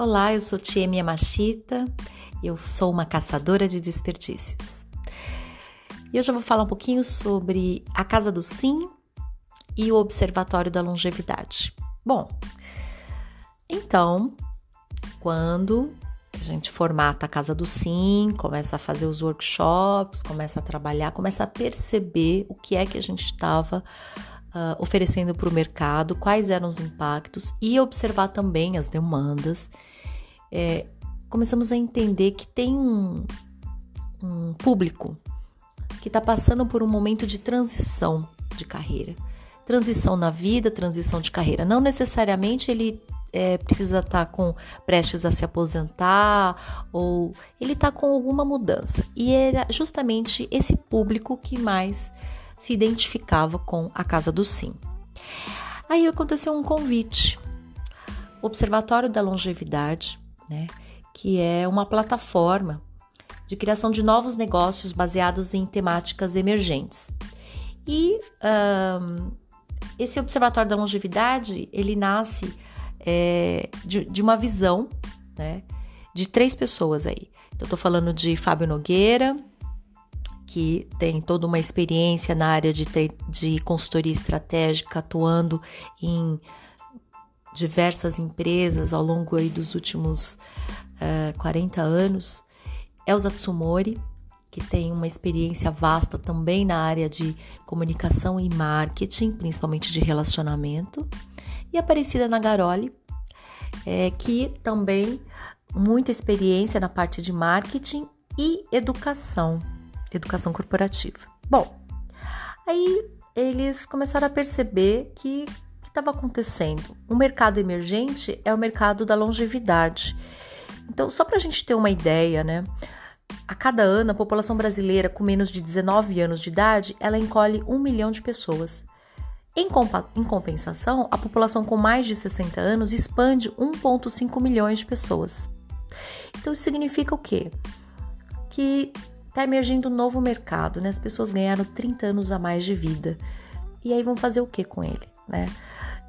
Olá, eu sou Tia Yamashita, eu sou uma caçadora de desperdícios. E hoje eu vou falar um pouquinho sobre a Casa do Sim e o Observatório da Longevidade. Bom, então, quando a gente formata a Casa do Sim, começa a fazer os workshops, começa a trabalhar, começa a perceber o que é que a gente estava uh, oferecendo para o mercado, quais eram os impactos e observar também as demandas. É, começamos a entender que tem um, um público que está passando por um momento de transição de carreira. Transição na vida, transição de carreira. Não necessariamente ele é, precisa estar tá com prestes a se aposentar ou ele está com alguma mudança. E era justamente esse público que mais se identificava com a Casa do Sim. Aí aconteceu um convite. O Observatório da Longevidade, né, que é uma plataforma de criação de novos negócios baseados em temáticas emergentes. E um, esse Observatório da Longevidade, ele nasce é, de, de, uma visão, né, de três pessoas aí. Então, eu tô falando de Fábio Nogueira, que tem toda uma experiência na área de, de consultoria estratégica, atuando em diversas empresas ao longo aí dos últimos uh, eh, 40 anos. Elza Tsumori, que tem uma experiência vasta também na área de comunicação e marketing, principalmente de relacionamento. E Aparecida Nagaroli, é, que também muita experiência na parte de marketing e educação educação corporativa. Bom, aí eles começaram a perceber que o que estava acontecendo? O mercado emergente é o mercado da longevidade. Então, só para a gente ter uma ideia, né? A cada ano, a população brasileira com menos de 19 anos de idade, ela encolhe um milhão de pessoas. Em, em compensação, a população com mais de 60 anos expande 1,5 milhões de pessoas. Então, isso significa o quê? Que Está emergindo um novo mercado, né? As pessoas ganharam 30 anos a mais de vida. E aí vão fazer o que com ele, né?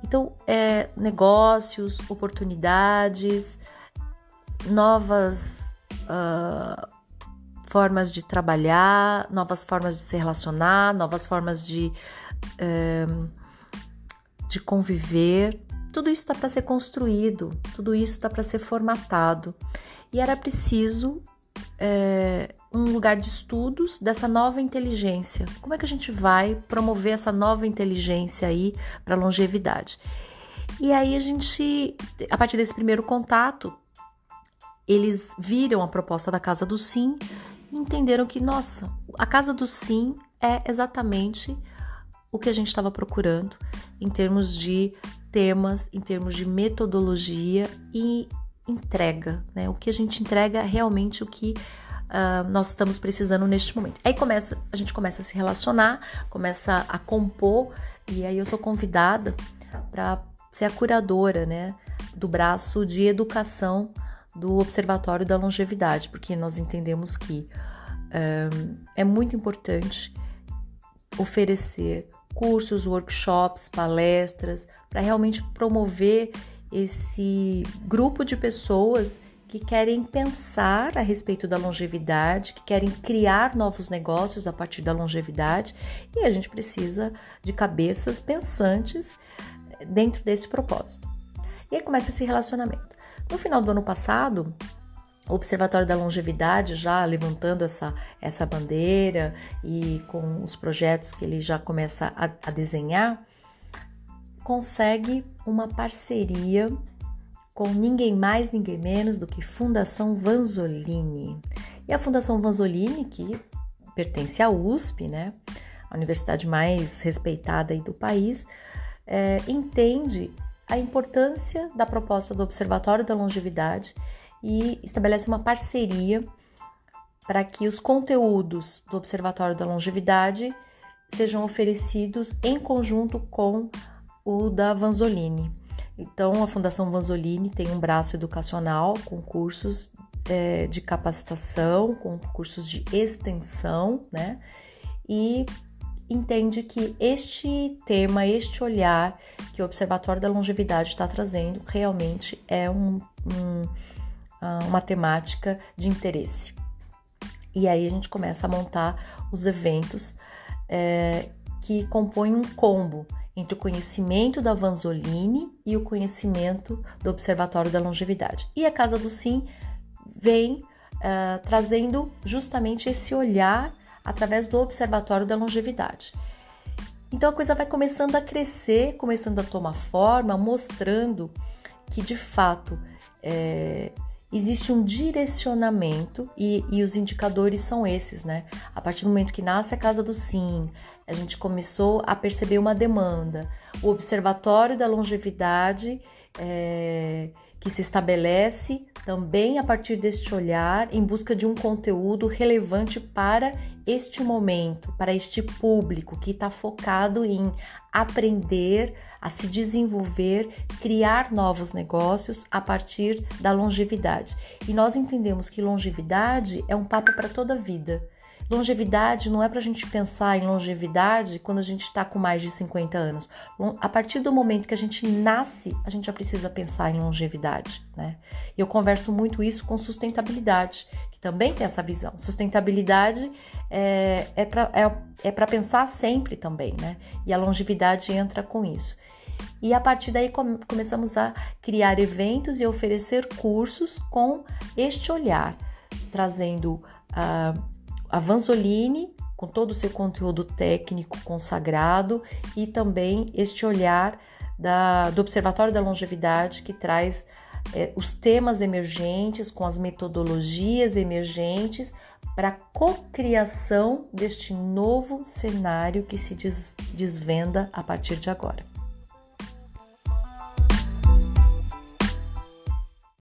Então, é, negócios, oportunidades, novas uh, formas de trabalhar, novas formas de se relacionar, novas formas de, uh, de conviver. Tudo isso está para ser construído, tudo isso está para ser formatado. E era preciso é, um lugar de estudos dessa nova inteligência. Como é que a gente vai promover essa nova inteligência aí para longevidade? E aí a gente, a partir desse primeiro contato, eles viram a proposta da Casa do Sim e entenderam que, nossa, a Casa do Sim é exatamente o que a gente estava procurando em termos de temas, em termos de metodologia e entrega, né? O que a gente entrega é realmente o que uh, nós estamos precisando neste momento. Aí começa, a gente começa a se relacionar, começa a compor, e aí eu sou convidada para ser a curadora, né, do braço de educação do Observatório da Longevidade, porque nós entendemos que um, é muito importante oferecer cursos, workshops, palestras, para realmente promover esse grupo de pessoas que querem pensar a respeito da longevidade, que querem criar novos negócios a partir da longevidade, e a gente precisa de cabeças pensantes dentro desse propósito. E aí começa esse relacionamento. No final do ano passado, o Observatório da Longevidade, já levantando essa, essa bandeira e com os projetos que ele já começa a, a desenhar, consegue uma parceria com ninguém mais, ninguém menos do que Fundação Vanzolini. E a Fundação Vanzolini, que pertence à USP, né, a universidade mais respeitada do país, é, entende a importância da proposta do Observatório da Longevidade e estabelece uma parceria para que os conteúdos do Observatório da Longevidade sejam oferecidos em conjunto com o da Vanzolini. Então, a Fundação Vanzolini tem um braço educacional com cursos é, de capacitação, com cursos de extensão, né? E entende que este tema, este olhar que o Observatório da Longevidade está trazendo, realmente é um, um, ah, uma temática de interesse. E aí a gente começa a montar os eventos é, que compõem um combo entre o conhecimento da Vanzolini e o conhecimento do Observatório da Longevidade. E a Casa do Sim vem uh, trazendo justamente esse olhar através do Observatório da Longevidade. Então a coisa vai começando a crescer, começando a tomar forma, mostrando que de fato é, existe um direcionamento e, e, os indicadores são esses, né? A partir do momento que nasce a Casa do Sim, a gente começou a perceber uma demanda. O Observatório da Longevidade é, que se estabelece também a partir deste olhar em busca de um conteúdo relevante para este momento, para este público que está focado em aprender a se desenvolver, criar novos negócios a partir da longevidade. E nós entendemos que longevidade é um papo para toda a vida. Longevidade não é para a gente pensar em longevidade quando a gente está com mais de 50 anos. A partir do momento que a gente nasce, a gente já precisa pensar em longevidade, né? Eu converso muito isso com sustentabilidade, que também tem essa visão. Sustentabilidade é, é para é, é pensar sempre também, né? E a longevidade entra com isso. E a partir daí come, começamos a criar eventos e oferecer cursos com este olhar, trazendo. Uh, a Vanzolini, com todo o seu conteúdo técnico consagrado, e também este olhar da, do Observatório da Longevidade, que traz é, os temas emergentes, com as metodologias emergentes, para a cocriação deste novo cenário que se des, desvenda a partir de agora.